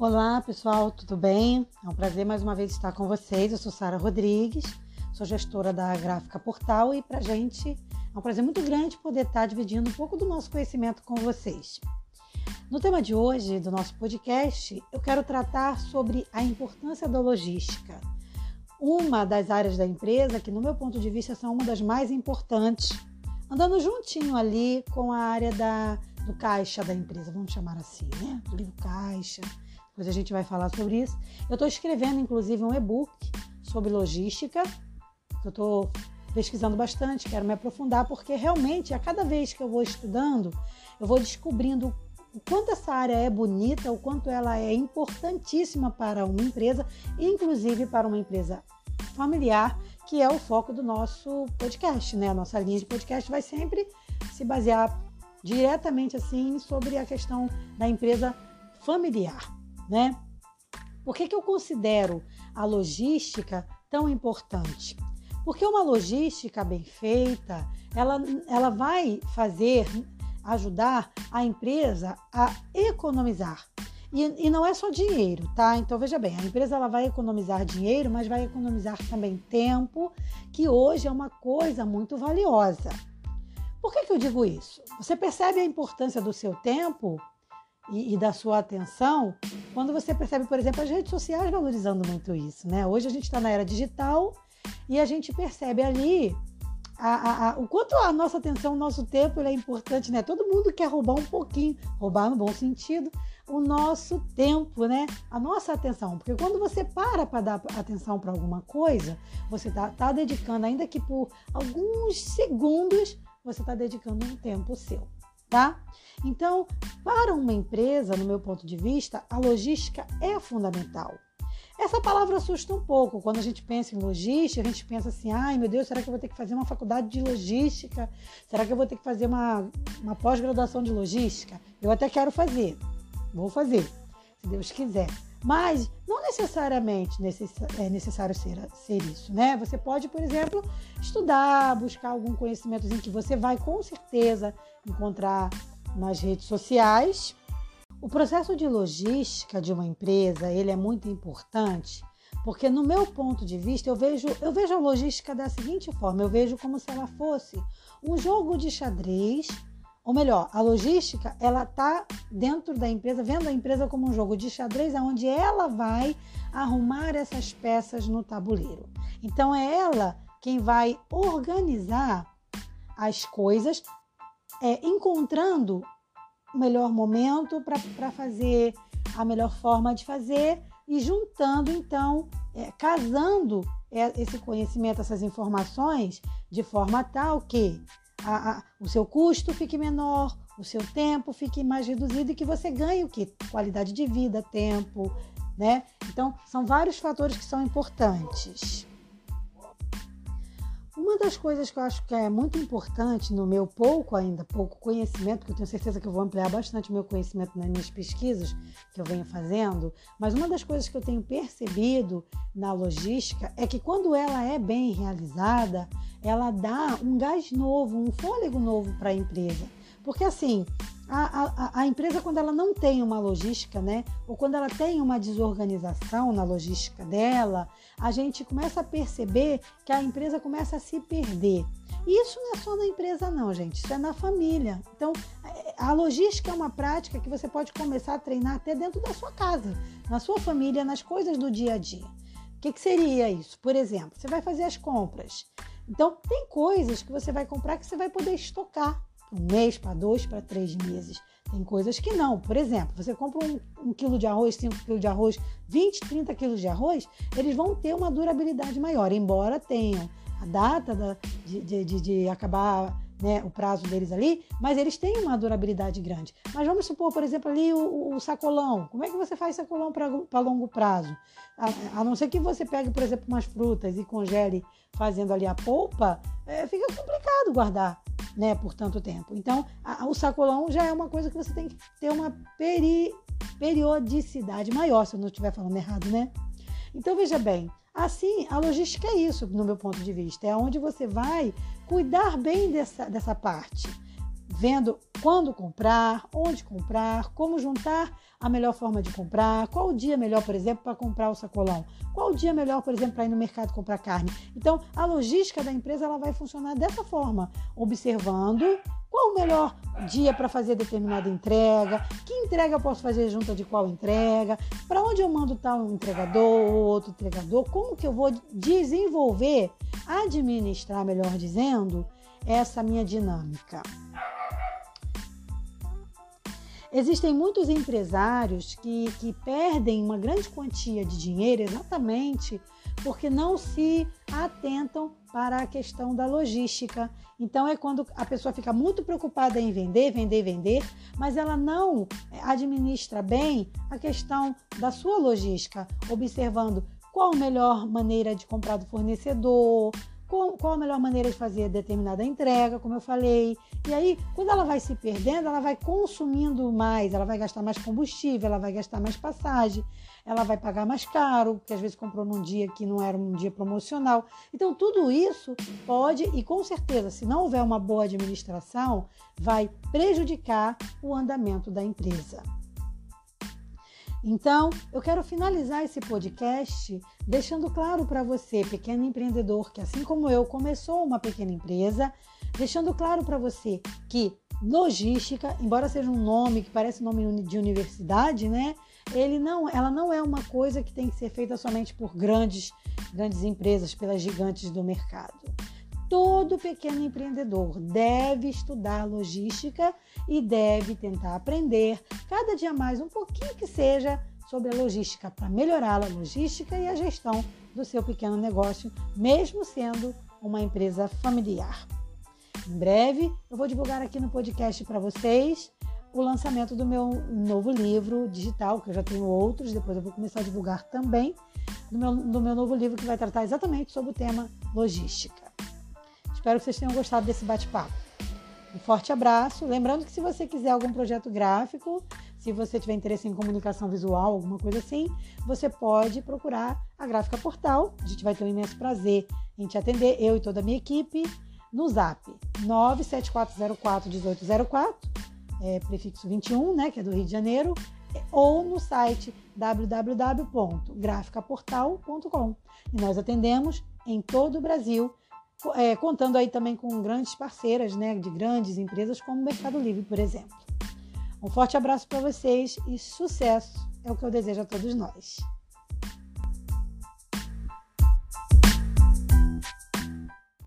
Olá pessoal, tudo bem? É um prazer mais uma vez estar com vocês. Eu sou Sara Rodrigues, sou gestora da Gráfica Portal e para gente é um prazer muito grande poder estar dividindo um pouco do nosso conhecimento com vocês. No tema de hoje do nosso podcast, eu quero tratar sobre a importância da logística, uma das áreas da empresa que, no meu ponto de vista, são uma das mais importantes, andando juntinho ali com a área da, do caixa da empresa, vamos chamar assim, né? Do caixa depois a gente vai falar sobre isso. Eu estou escrevendo, inclusive, um e-book sobre logística, eu estou pesquisando bastante, quero me aprofundar, porque realmente, a cada vez que eu vou estudando, eu vou descobrindo o quanto essa área é bonita, o quanto ela é importantíssima para uma empresa, inclusive para uma empresa familiar, que é o foco do nosso podcast, né? A nossa linha de podcast vai sempre se basear diretamente assim sobre a questão da empresa familiar né? Por que, que eu considero a logística tão importante? Porque uma logística bem feita, ela, ela vai fazer, ajudar a empresa a economizar. E, e, não é só dinheiro, tá? Então veja bem, a empresa ela vai economizar dinheiro, mas vai economizar também tempo, que hoje é uma coisa muito valiosa. Por que, que eu digo isso? Você percebe a importância do seu tempo e, e, da sua atenção, quando você percebe, por exemplo, as redes sociais valorizando muito isso, né? Hoje a gente está na era digital e a gente percebe ali a, a, a, o quanto a nossa atenção, o nosso tempo é importante, né? Todo mundo quer roubar um pouquinho, roubar no bom sentido, o nosso tempo, né? A nossa atenção. Porque quando você para para dar atenção para alguma coisa, você está tá dedicando, ainda que por alguns segundos, você está dedicando um tempo seu tá? Então, para uma empresa, no meu ponto de vista, a logística é fundamental. Essa palavra assusta um pouco. Quando a gente pensa em logística, a gente pensa assim: ai meu Deus, será que eu vou ter que fazer uma faculdade de logística? Será que eu vou ter que fazer uma, uma pós-graduação de logística? Eu até quero fazer, vou fazer, se Deus quiser. Mas não necessariamente é necessário ser, ser isso, né? Você pode, por exemplo, estudar, buscar algum conhecimento que você vai com certeza encontrar nas redes sociais. O processo de logística de uma empresa, ele é muito importante, porque no meu ponto de vista, eu vejo, eu vejo a logística da seguinte forma, eu vejo como se ela fosse um jogo de xadrez ou melhor, a logística, ela está dentro da empresa, vendo a empresa como um jogo de xadrez, onde ela vai arrumar essas peças no tabuleiro. Então é ela quem vai organizar as coisas, é, encontrando o melhor momento para fazer a melhor forma de fazer e juntando então, é, casando é, esse conhecimento, essas informações de forma tal que a, a, o seu custo fique menor, o seu tempo fique mais reduzido e que você ganhe o que? Qualidade de vida, tempo, né? Então, são vários fatores que são importantes. Uma das coisas que eu acho que é muito importante no meu pouco ainda, pouco conhecimento, que eu tenho certeza que eu vou ampliar bastante meu conhecimento nas minhas pesquisas que eu venho fazendo, mas uma das coisas que eu tenho percebido na logística é que quando ela é bem realizada, ela dá um gás novo, um fôlego novo para a empresa. Porque assim, a, a, a, empresa, quando ela não tem uma logística, né? Ou quando ela tem uma desorganização na logística dela, a gente começa a perceber que a empresa começa a se perder. E isso não é só na empresa, não, gente. Isso é na família. Então, a logística é uma prática que você pode começar a treinar até dentro da sua casa, na sua família, nas coisas do dia a dia. O que, que seria isso? Por exemplo, você vai fazer as compras. Então, tem coisas que você vai comprar que você vai poder estocar um mês, para dois, para três meses. Tem coisas que não. Por exemplo, você compra um, um quilo de arroz, cinco quilos de arroz, 20, 30 quilos de arroz, eles vão ter uma durabilidade maior, embora tenham a data da, de, de, de, de acabar né, o prazo deles ali, mas eles têm uma durabilidade grande. Mas vamos supor, por exemplo, ali o, o sacolão. Como é que você faz sacolão para longo prazo? A, a, não ser que você pegue, por exemplo, umas frutas e congele fazendo ali a polpa, é, fica complicado guardar né, por tanto tempo. Então, a, o sacolão já é uma coisa que você tem que ter uma peri, periodicidade maior, se eu não estiver falando errado, né? Então, veja bem, assim, a logística é isso, no meu ponto de vista, é onde você vai cuidar bem dessa, dessa parte. Vendo quando comprar, onde comprar, como juntar a melhor forma de comprar, qual o dia melhor, por exemplo, para comprar o sacolão, qual o dia melhor, por exemplo, para ir no mercado comprar carne. Então, a logística da empresa ela vai funcionar dessa forma, observando qual o melhor dia para fazer determinada entrega, que entrega eu posso fazer junto de qual entrega, para onde eu mando tal entregador ou outro entregador, como que eu vou desenvolver, administrar, melhor dizendo, essa minha dinâmica. Existem muitos empresários que, que perdem uma grande quantia de dinheiro exatamente porque não se atentam para a questão da logística. Então é quando a pessoa fica muito preocupada em vender, vender, vender, mas ela não administra bem a questão da sua logística, observando qual a melhor maneira de comprar do fornecedor, qual, a melhor maneira de fazer determinada entrega, como eu falei. E aí, quando ela vai se perdendo, ela vai consumindo mais, ela vai gastar mais combustível, ela vai gastar mais passagem, ela vai pagar mais caro, porque às vezes comprou num dia que não era um dia promocional. Então, tudo isso pode, e com certeza, se não houver uma boa administração, vai prejudicar o andamento da empresa. Então, eu quero finalizar esse podcast deixando claro para você, pequeno empreendedor, que assim como eu começou uma pequena empresa, deixando claro para você que logística, embora seja um nome que parece nome de universidade, né? Ele não, ela não é uma coisa que tem que ser feita somente por grandes, grandes empresas, pelas gigantes do mercado. Todo pequeno empreendedor deve estudar logística e deve tentar aprender cada dia mais um pouquinho que seja sobre a logística para melhorar a logística e a gestão do seu pequeno negócio, mesmo sendo uma empresa familiar. Em breve, eu vou divulgar aqui no podcast para vocês o lançamento do meu novo livro digital, que eu já tenho outros, depois eu vou começar a divulgar também, do meu, do meu novo livro que vai tratar exatamente sobre o tema logística. Espero que vocês tenham gostado desse bate-papo. Um forte abraço. Lembrando que se você quiser algum projeto gráfico, se você tiver interesse em comunicação visual, alguma coisa assim, você pode procurar a Gráfica Portal. A gente vai ter um imenso prazer em te atender, eu e toda a minha equipe, no zap 974041804, é, prefixo 21, né, que é do Rio de Janeiro, ou no site www.graficaportal.com. E nós atendemos em todo o Brasil é, contando aí também com grandes parceiras, né, de grandes empresas como o Mercado Livre, por exemplo. Um forte abraço para vocês e sucesso é o que eu desejo a todos nós.